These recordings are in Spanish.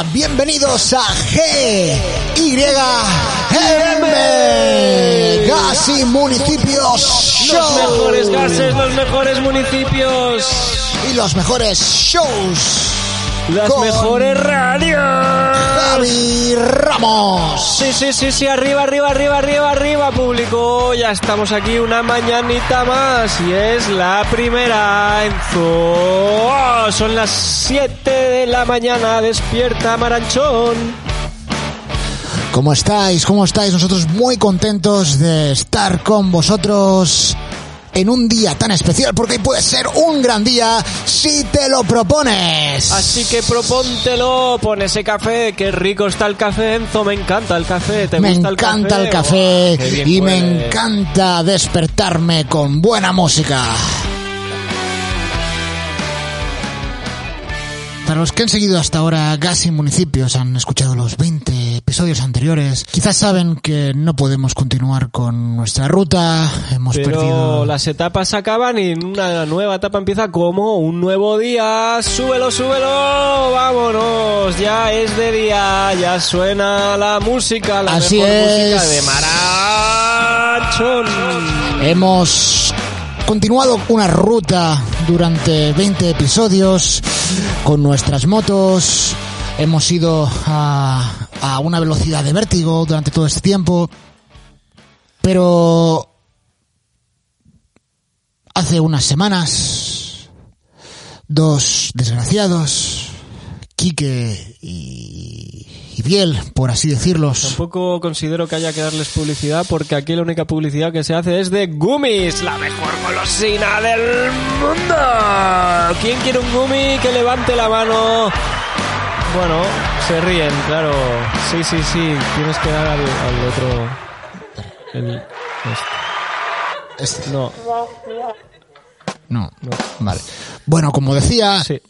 Hola, bienvenidos a G Y M Gas y Municipios Show. Los mejores gases, los mejores municipios, y los mejores shows. Las Con mejores radios. Javi Ramos. Sí, sí, sí, sí, arriba, arriba, arriba, arriba, arriba, público. Ya estamos aquí una mañanita más y es la primera en Zoo. Oh, son las 7 de la mañana, despierta Maranchón. ¿Cómo estáis? ¿Cómo estáis? Nosotros muy contentos de estar con vosotros en un día tan especial porque puede ser un gran día si te lo propones. Así que propóntelo, pon ese café, qué rico está el café, Enzo, me encanta el café, ¿te me gusta el encanta café? el café Oh, qué bien y me encanta despertarme con buena música. Para los que han seguido hasta ahora Gas y Municipios, han escuchado los 20 episodios anteriores, quizás saben que no podemos continuar con nuestra ruta, hemos Pero perdido... las etapas acaban y una nueva etapa empieza como un nuevo día. ¡Súbelo, súbelo! ¡Vámonos! Ya es de día, ya suena la música, la Así mejor es. música de Marachón. Hemos continuado una ruta durante 20 episodios con nuestras motos. Hemos ido a, a una velocidad de vértigo durante todo este tiempo. Pero hace unas semanas, dos desgraciados, Quique y, y Biel, por así decirlos, Tampoco considero que haya que darles publicidad porque aquí la única publicidad que se hace es de Gummies, la mejor golosina del mundo. ¿Quién quiere un gummy? Que levante la mano. Bueno, se ríen, claro. Sí, sí, sí. Tienes que dar al, al otro. El, este. No, No, vale. Bueno, como decía, sí.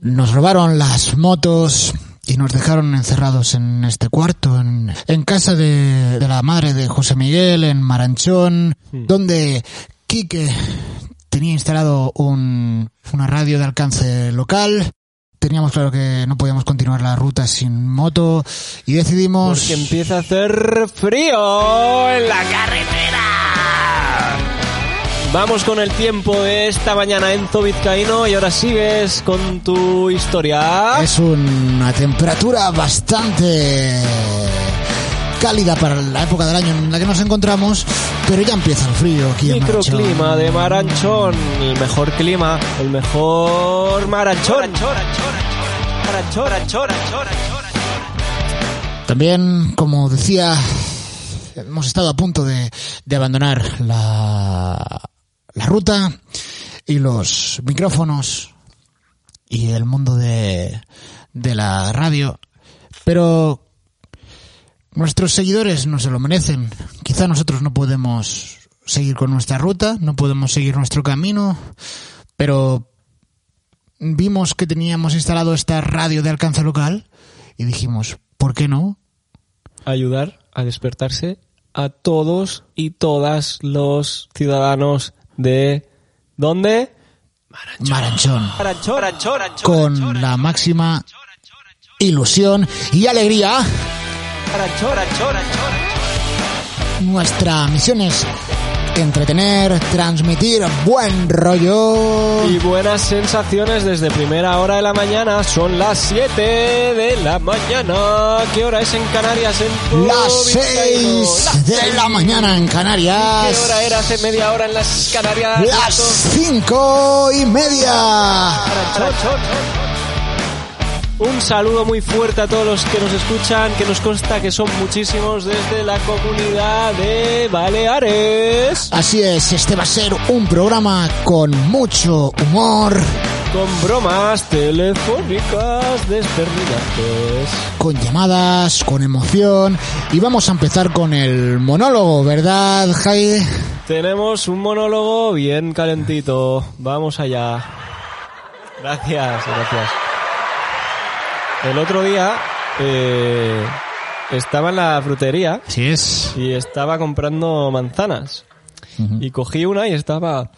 nos robaron las motos y nos dejaron encerrados en este cuarto, en, en casa de, de la madre de José Miguel, en Maranchón, donde Quique tenía instalado un, una radio de alcance local. Teníamos claro que no podíamos continuar la ruta sin moto y decidimos... Porque empieza a hacer frío en la carretera. Vamos con el tiempo de esta mañana Enzo Vizcaíno y ahora sigues con tu historia. Es una temperatura bastante cálida para la época del año en la que nos encontramos, pero ya empieza el frío aquí en Maranchón. Microclima de Maranchón, el mejor clima, el mejor Maranchón. También, como decía, hemos estado a punto de, de abandonar la, la ruta y los micrófonos y el mundo de, de la radio, pero nuestros seguidores no se lo merecen. Quizá nosotros no podemos seguir con nuestra ruta, no podemos seguir nuestro camino, pero vimos que teníamos instalado esta radio de alcance local y dijimos, ¿por qué no? Ayudar a despertarse a todos y todas los ciudadanos de... ¿Dónde? Maranchón. Maranchón. Maranchón. Con la máxima ilusión y alegría. Nuestra misión es entretener, transmitir buen rollo. Y buenas sensaciones desde primera hora de la mañana. Son las 7 de la mañana. ¿Qué hora es en Canarias? En Las Vizcaíno? 6 de la mañana en ¿Qué Canarias. hora era hace media hora en las Canarias? Las 5 y media. Un saludo muy fuerte a todos los que nos escuchan, que nos consta que son muchísimos desde la comunidad de Baleares. Así es, este va a ser un programa con mucho humor, Con bromas telefónicas desperdigadas. con llamadas, con emoción y vamos a empezar con el monólogo, ¿verdad, Jai? Tenemos un monólogo bien calentito. Vamos allá. Gracias, gracias. El otro día eh, estaba en la frutería Así es. y estaba comprando manzanas. Y cogí una y estaba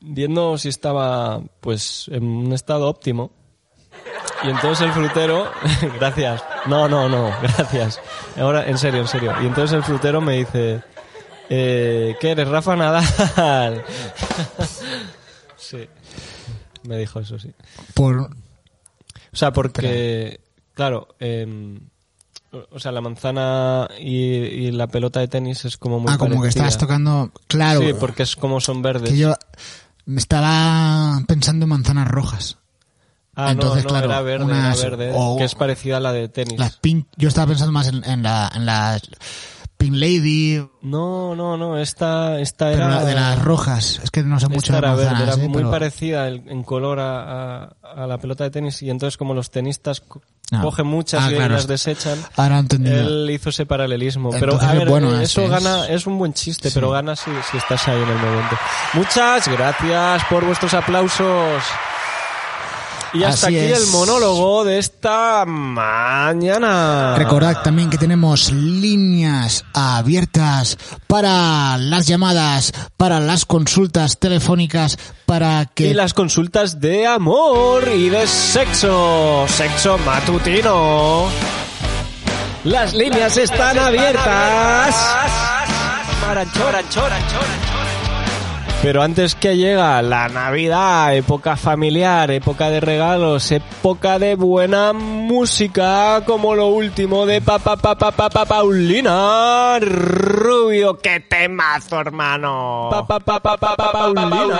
viendo si estaba pues en un estado óptimo. Y entonces el frutero, gracias. No, no, no, gracias. Ahora, en serio, en serio. Y entonces el frutero me dice, eh, ¿qué eres, Rafa Nadal? sí. Me dijo eso, sí. Por, O sea, porque, claro, em, o sea, la manzana y, y la pelota de tenis es como muy ah, como que estabas tocando. Claro. Sí, porque es como son verdes. que yo me estaba pensando en manzanas rojas. Ah, Entonces, no, no, claro, era verde, unas- era verde, que es parecida a la de tenis. Las pink, yo estaba pensando más en, en la, en la Pink Lady, No, no, no, esta, esta pero era... de las rojas. Es que no sé mucho de verde, manzanas, era ¿eh? muy pero- parecida en, color a, a- a la pelota de tenis y entonces como los tenistas Ah. cogen muchas Ah, y claro. las desechan, Ahora él hizo ese paralelismo. Pero a ver, bueno eh, eso es- gana, es un buen chiste, pero gana si, si estás ahí en el momento. Muchas gracias por vuestros aplausos. Y hasta Así aquí es. el monólogo de esta mañana. Recordad también que tenemos líneas abiertas para las llamadas, para las consultas telefónicas, para que Y las consultas de amor y de sexo. Sexo matutino. Las líneas están abiertas. Pero antes que llega la Navidad, época familiar, época de regalos, época de buena música, como lo último de Papa Papa Papa Paulina Rubio, qué temazo, hermano. Papa Papa Papa Paulina.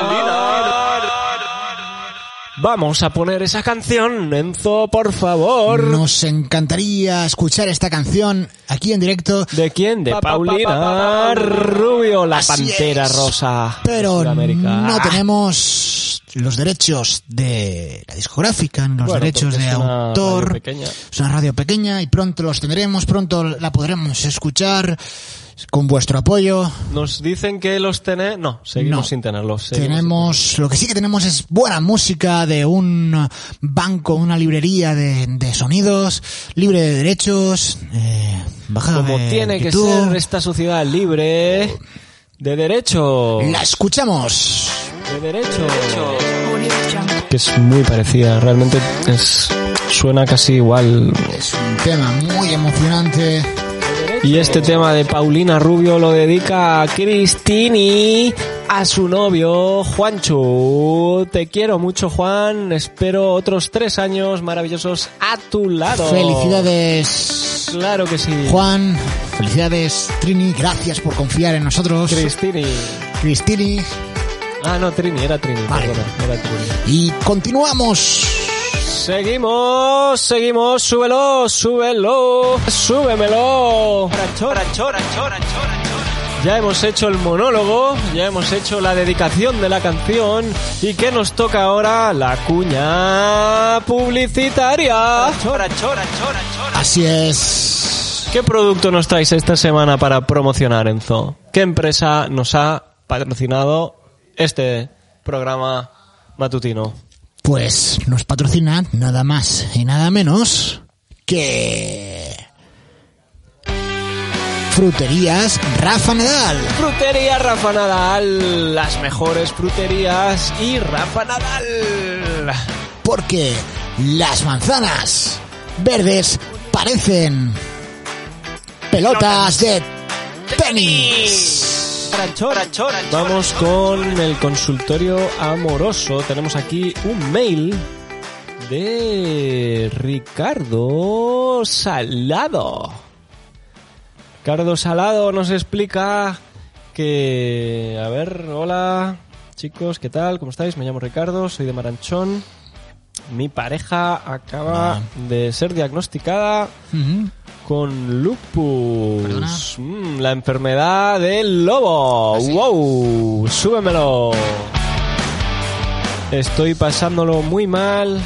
Vamos a poner esa canción, Enzo, por favor. nos encantaría escuchar esta canción aquí en directo, ¿De quién? De Paulina Rubio, la Así pantera es. rosa. pero no tenemos los derechos de la discográfica, los Bueno, derechos de es una autor. radio pequeña. Es una radio pequeña y pronto los tendremos, pronto la podremos escuchar con vuestro apoyo. Nos dicen que los tenés. No, seguimos No. sin tenerlos. Tenemos, lo que sí que tenemos es buena música de un banco, una librería de, de sonidos, libre de derechos, eh, bajada Como de tiene que ser esta sociedad libre de derecho. La escuchamos. De derecho. Que es muy parecida, realmente es suena casi igual. Es un tema muy emocionante. Y este tema de Paulina Rubio lo dedica a Cristini, a su novio Juancho. Te quiero mucho, Juan. Espero otros tres años maravillosos a tu lado. Felicidades, Claro que sí. Juan. Felicidades, Trini. Gracias por confiar en nosotros. Cristini. Cristini. Ah, no, Trini, era Trini, Vale. perdona, era Trini. Y continuamos. Seguimos, seguimos, súbelo, súbelo, súbemelo. Ya hemos hecho el monólogo, ya hemos hecho la dedicación de la canción y ¿qué nos toca ahora? La cuña publicitaria. Así es. ¿Qué producto nos traes esta semana para promocionar, Enzo? ¿Qué empresa nos ha patrocinado este programa matutino? Pues nos patrocina nada más y nada menos que Fruterías Rafa Nadal. Frutería Rafa Nadal, las mejores fruterías y Rafa Nadal. Porque las manzanas verdes parecen pelotas de tenis. Vamos con el consultorio amoroso. Tenemos aquí un mail de Ricardo Salado. Ricardo Salado nos explica que... A ver, hola chicos, ¿qué tal? ¿Cómo estáis? Me llamo Ricardo, soy de Maranchón. Mi pareja acaba Ah. de ser diagnosticada. Con lupus. Mm, la enfermedad del lobo. Así ¡Wow! Súbemelo. Estoy pasándolo muy mal.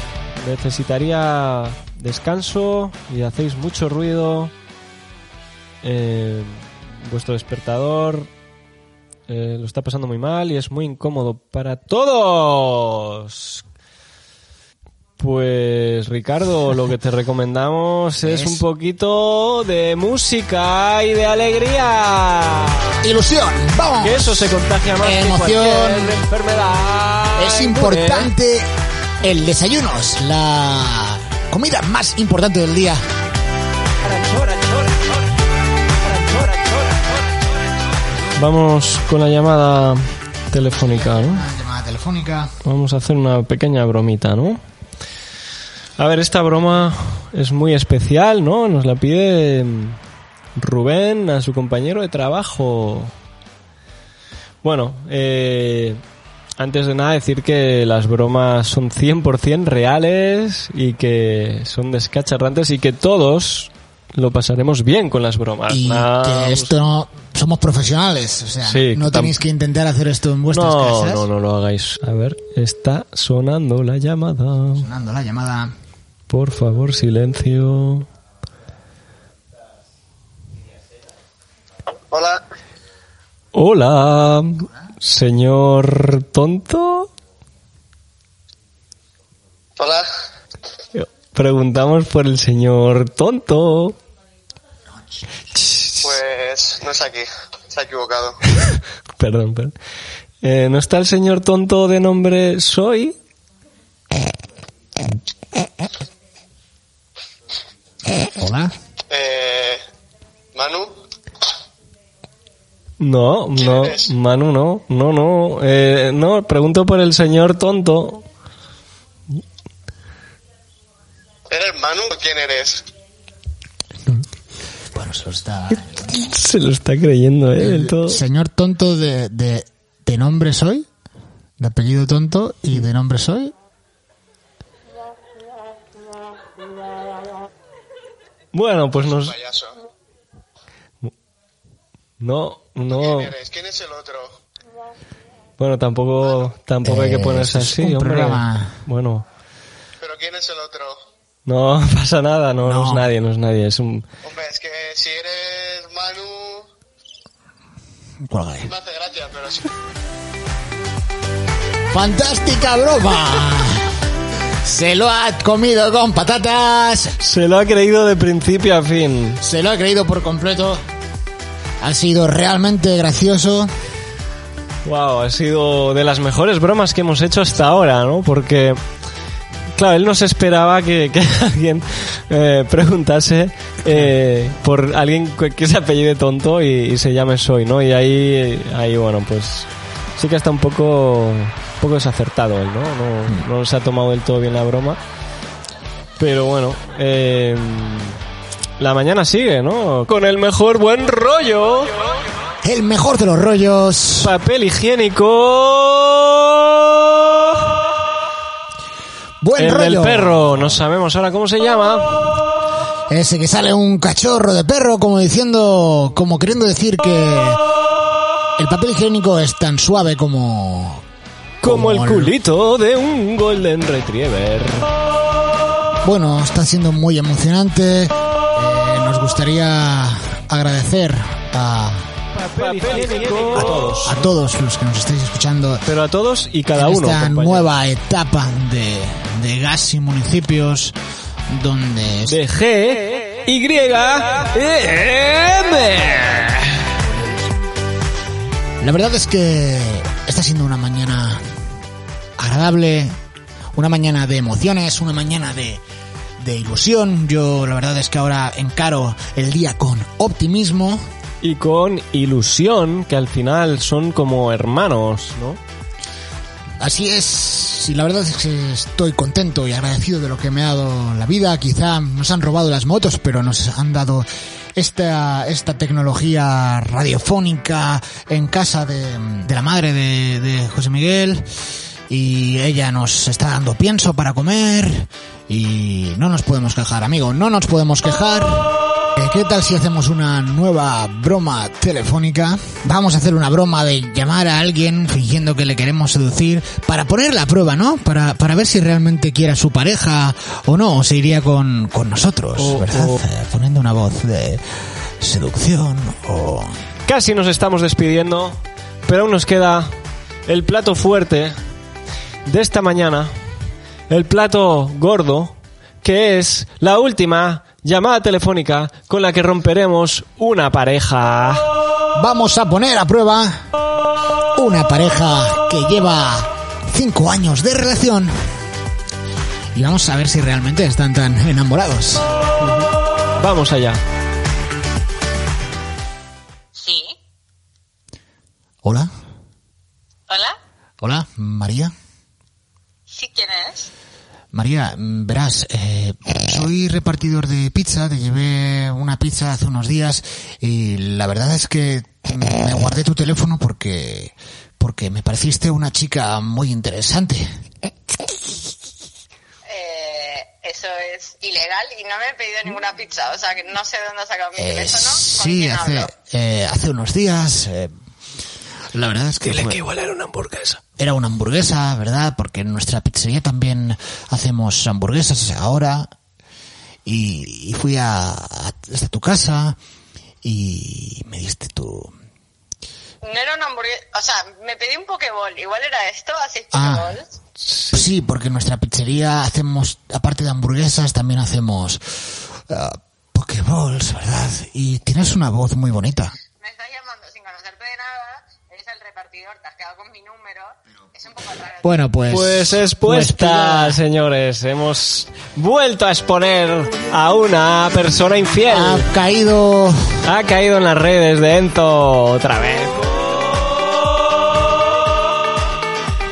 Necesitaría descanso y hacéis mucho ruido. Eh, vuestro despertador eh, lo está pasando muy mal y es muy incómodo para todos. Pues Ricardo, lo que te recomendamos es Es- un poquito de música y de alegría. Ilusión, vamos. Que eso se contagia más que Emoción. cualquier enfermedad. Es importante el desayuno, es la comida más importante del día. Vamos con la llamada telefónica, ¿no? Una llamada telefónica. Vamos a hacer una pequeña bromita, ¿no? A ver, esta broma es muy especial, ¿no? Nos la pide Rubén a su compañero de trabajo. Bueno, eh, antes de nada decir que las bromas son 100% reales y que son descacharrantes y que todos lo pasaremos bien con las bromas. Y que esto no, somos profesionales, o sea, Sí, no tenéis que intentar hacer esto en vuestras no, casas. no, no lo hagáis. A ver, está sonando la llamada. Sonando la llamada. Por favor, silencio. Hola, Hola, señor tonto. hola. Preguntamos por el señor tonto. Pues no es aquí, se ha equivocado. Perdón, perdón. Eh, ¿No está el señor tonto de nombre Soy? Hola. Eh, Manu, No, no, eres? Manu, no, no, no. Eh, no, pregunto por el señor tonto. ¿eres Manu o quién eres? Bueno, eso está... Se lo está creyendo, ¿eh? Del todo. Señor tonto de, de, de nombre soy, de apellido tonto y de nombre soy. Bueno, pues nos... Payaso. No, no... ¿Quién eres? ¿Quién es el otro? Bueno, tampoco, tampoco hay que Eh, ponerse es así, un hombre. programa. Bueno, ¿Pero quién es el otro? no pasa nada, no, no No. es nadie, no es nadie, es un... Hombre, es que si eres Manu, Cuélgale. me hace gracia, pero si... ¡Fantástica broma! Se lo ha comido con patatas. Se lo ha creído de principio a fin. Se lo ha creído por completo. Ha sido realmente gracioso. Wow, ha sido de las mejores bromas que hemos hecho hasta ahora, ¿no? Porque, claro, él no se esperaba que, que alguien eh, preguntase eh, por alguien que se apellide tonto y, y se llame Soy, ¿no? Y ahí, ahí, bueno, pues sí que está un poco, poco desacertado él, ¿no? No, no se ha tomado del todo bien la broma. Pero bueno, eh, la mañana sigue, ¿no? Con el mejor buen rollo. El mejor de los rollos. Papel higiénico. Buen el rollo. del perro, no sabemos ahora cómo se llama. Ese que sale un cachorro de perro como diciendo, como queriendo decir que el papel higiénico es tan suave como... Como el culito de un Golden Retriever. Bueno, está siendo muy emocionante. Eh, nos gustaría agradecer a, A todos. a todos los que nos estáis escuchando Pero a todos y cada en uno. esta compañero. nueva etapa de, de gas y municipios donde De G, Y, M. La verdad es que está siendo una mañana agradable, una mañana de emociones, una mañana de, de ilusión. Yo la verdad es que ahora encaro el día con optimismo. Y con ilusión, que al final son como hermanos, ¿no? Así es, y la verdad es que estoy contento y agradecido de lo que me ha dado la vida. Quizá nos han robado las motos, pero nos han dado esta, esta tecnología radiofónica en casa de, de la madre de, de José Miguel. Y ella nos está dando pienso para comer. Y no nos podemos quejar, amigo, no nos podemos quejar. Eh, ¿Qué tal si hacemos una nueva broma telefónica? Vamos a hacer una broma de llamar a alguien fingiendo que le queremos seducir para poner la prueba, ¿no? Para, para ver si realmente quiere a su pareja o no, o se iría con, con nosotros, O- ¿verdad? o- Eh, Poniendo una voz de seducción o... Casi nos estamos despidiendo, pero aún nos queda el plato fuerte de esta mañana, el plato gordo, que es la última llamada telefónica con la que romperemos una pareja. Vamos a poner a prueba una pareja que lleva cinco años de relación y vamos a ver si realmente están tan enamorados. Vamos allá. Sí. Hola, ¿Hola? hola, María. ¿Sí quién es? María, mm, verás, eh, soy repartidor de pizza, te llevé una pizza hace unos días y la verdad es que mm, me guardé tu teléfono porque porque me pareciste una chica muy interesante. Eh, eso es ilegal y no me he pedido ninguna pizza. O sea, que no sé dónde ha sacado mi Eh, teléfono. ¿Con sí, hace eh, hace unos días. La verdad es que fue- igual era una hamburguesa. era una hamburguesa, ¿verdad? Porque en nuestra pizzería también hacemos hamburguesas ahora. Y, y fui a, a- hasta tu casa y me diste tu... No era una hamburguesa. O sea, me pedí un pokeball. Igual era esto, así Ah. pokeballs. Sí, porque en nuestra pizzería hacemos, aparte de hamburguesas, también hacemos ah, pokeballs, ¿verdad? Y tienes una voz muy bonita. Me estás llamando sin conocerte de nada. Eres el repartidor, te has quedado con mi número. Es un poco raro. Bueno, pues... Pues expuesta, pues, señores. Hemos vuelto a exponer a una persona infiel. ha caído... Ha caído en las redes de Ento otra vez.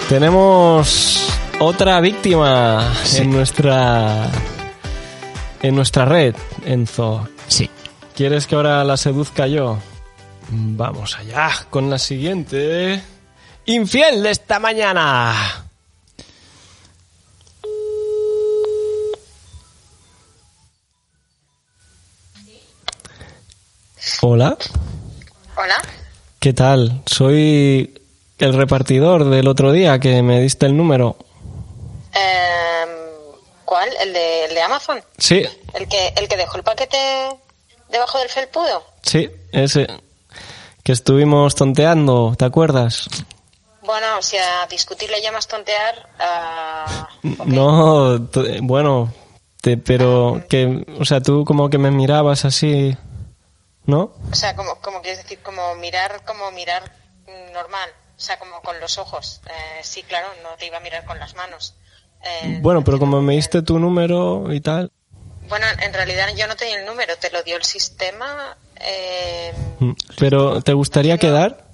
Tenemos otra víctima Sí. en nuestra en nuestra red, Enzo. Sí. ¿Quieres que ahora la seduzca yo? Vamos allá con la siguiente. Infiel de esta mañana. Hola. Hola. ¿Qué tal? Soy el repartidor del otro día que me diste el número. Em, ¿Cuál? ¿El de, el de Amazon? Sí, ¿El que, ¿El que dejó el paquete debajo del felpudo? sí, ese. Que estuvimos tonteando, ¿te acuerdas? Bueno, si a discutir le llamas tontear, ah. No, bueno, te- pero que, o sea, tú como que me mirabas así, ¿no? O sea, como, como quieres decir, como mirar, como mirar normal. O sea, como con los ojos. Eh, sí, claro, no te iba a mirar con las manos. Eh, Bueno, pero como me diste tu número y tal. Bueno, en realidad yo no tenía el número, te lo dio el sistema. eh, mm, Pero, ¿te gustaría quedar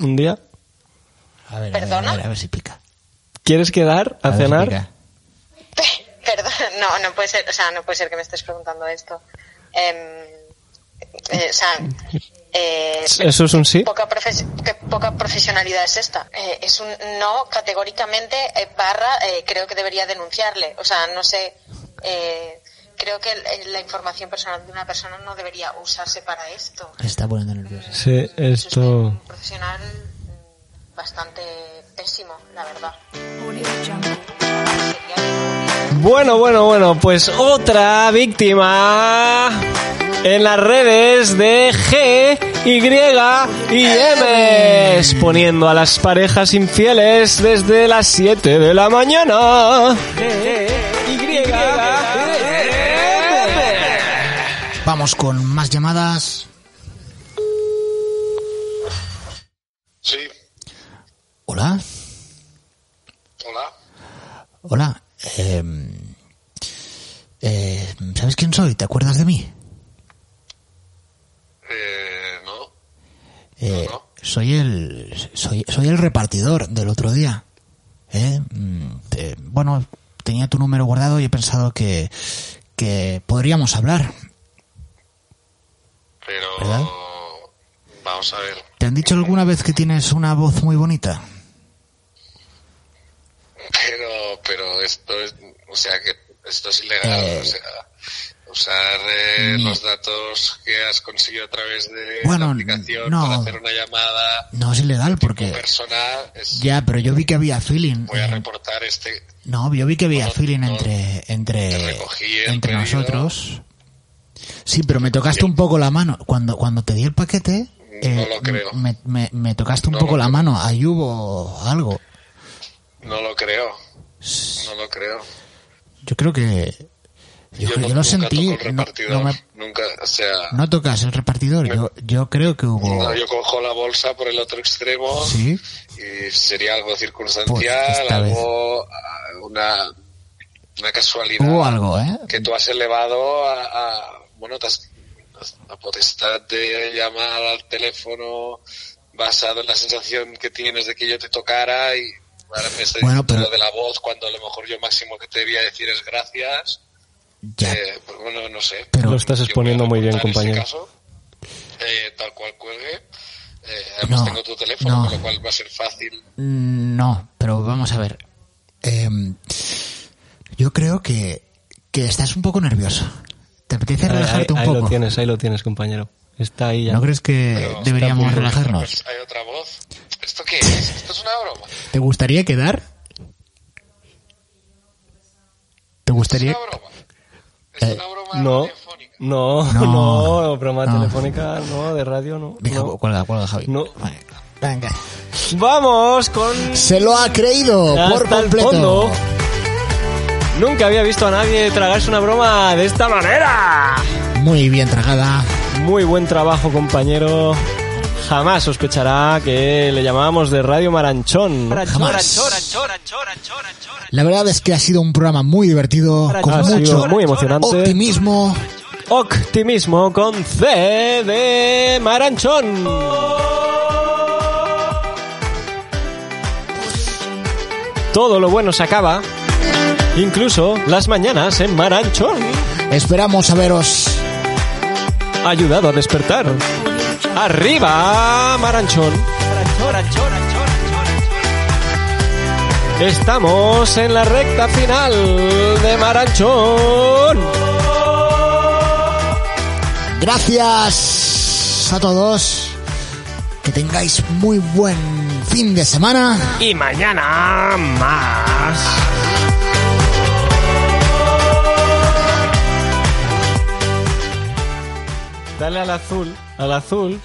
un día? A ver, a ver, ¿Perdona? a ver, a ver si pica. ¿Quieres quedar a, si cenar? pica. Perdón, no, no puede ser, o sea, no puede ser que me estés preguntando esto. Em, eh, o sea, eh, ¿Eso es un sí? poca, profes- qué poca profesionalidad es esta. Eh, es un no categóricamente eh, barra, eh, creo que debería denunciarle. O sea, no sé, eh, creo que la información personal de una persona no debería usarse para esto. Está poniendo nerviosa. Sí, es esto... un profesional mm, bastante pésimo, la verdad. Bueno, bueno, bueno, pues otra víctima en las redes de G, Y y M, exponiendo a las parejas infieles desde las 7 de la mañana. Vamos con más llamadas. Sí, Hola, hola. hola. Eh, eh, ¿Sabes quién soy? ¿Te acuerdas de mí? Eh, no. Eh, No. Soy el soy, soy el repartidor del otro día. ¿Eh? Mm, eh, bueno, tenía tu número guardado y he pensado que que podríamos hablar. ¿Verdad? Vamos a ver. ¿Te han dicho alguna vez que tienes una voz muy bonita? Pero, pero esto es... O sea, que esto es ilegal. Eh, o sea, usar eh, mm. los datos que has conseguido a través de Bueno, la aplicación no. para hacer una llamada No es ilegal porque personal es... ya, pero yo vi que había feeling. Voy a reportar este... No, yo vi que había No, feeling no, entre entre entre pedido. nosotros. Sí, pero me tocaste un poco la mano cuando cuando te di el paquete. eh, No lo creo. Me, me, me tocaste un No poco la creo. mano. Ahí hubo algo. No lo creo. No lo creo. Yo creo que yo, no- yo lo sentí. No, repartidor. no me- Nunca, o sea... no tocas el repartidor. Yo yo creo que hubo. Yo cojo la bolsa por el otro extremo Sí. y sería algo Pues circunstancial, vez. algo, ah, una, una casualidad Hubo algo, ¿eh? que tú has elevado a, a- bueno, te has- la potestad de llamar al teléfono basado en la sensación que tienes de que yo te tocara y ahora me estás Bueno, diciendo pero- lo de la voz cuando a lo mejor yo máximo que te debía decir es gracias. Ya. Eh, pues bueno, no sé. Pero- Lo estás exponiendo muy bien, ese compañero. caso, eh, tal cual cuelgue. Eh, además No, tengo tu teléfono, no. con lo cual va a ser fácil. Mm, No, pero vamos a ver. Em, yo creo que, que estás un poco nervioso. ¿Te apetece Ahí, relajarte ahí- un ahí poco? lo tienes, ahí lo tienes, compañero. Está ahí ya. ¿No crees que Pero deberíamos relajarnos? Pues hay otra voz. ¿Esto qué es? ¿Esto es una broma? ¿Te gustaría quedar? ¿Te ¿Es gustaría? una broma? ¿Es Eh, una broma No, radiofónica? no, No, no, broma no. telefónica, no, de radio, no. Venga, no. cuelga, cuelga, Javi. No. Vale, Venga. Vamos con... Se lo ha creído por Hasta el completo. fondo. Nunca había visto a nadie tragarse una broma de esta manera. Muy bien tragada. Muy buen trabajo, compañero. Jamás sospechará que le llamábamos de Radio Maranchón. Jamás. La verdad es que ha sido un programa muy divertido, con Ha sido mucho muy emocionante. optimismo. Optimismo con C de Maranchón. Todo lo bueno se acaba, incluso las mañanas en Maranchón. Esperamos a veros. Ayudado a despertar. Arriba, Maranchón. Estamos en la recta final de Maranchón. Gracias a todos. Que tengáis muy buen fin de semana. Y mañana más. Dale al azul, al azul,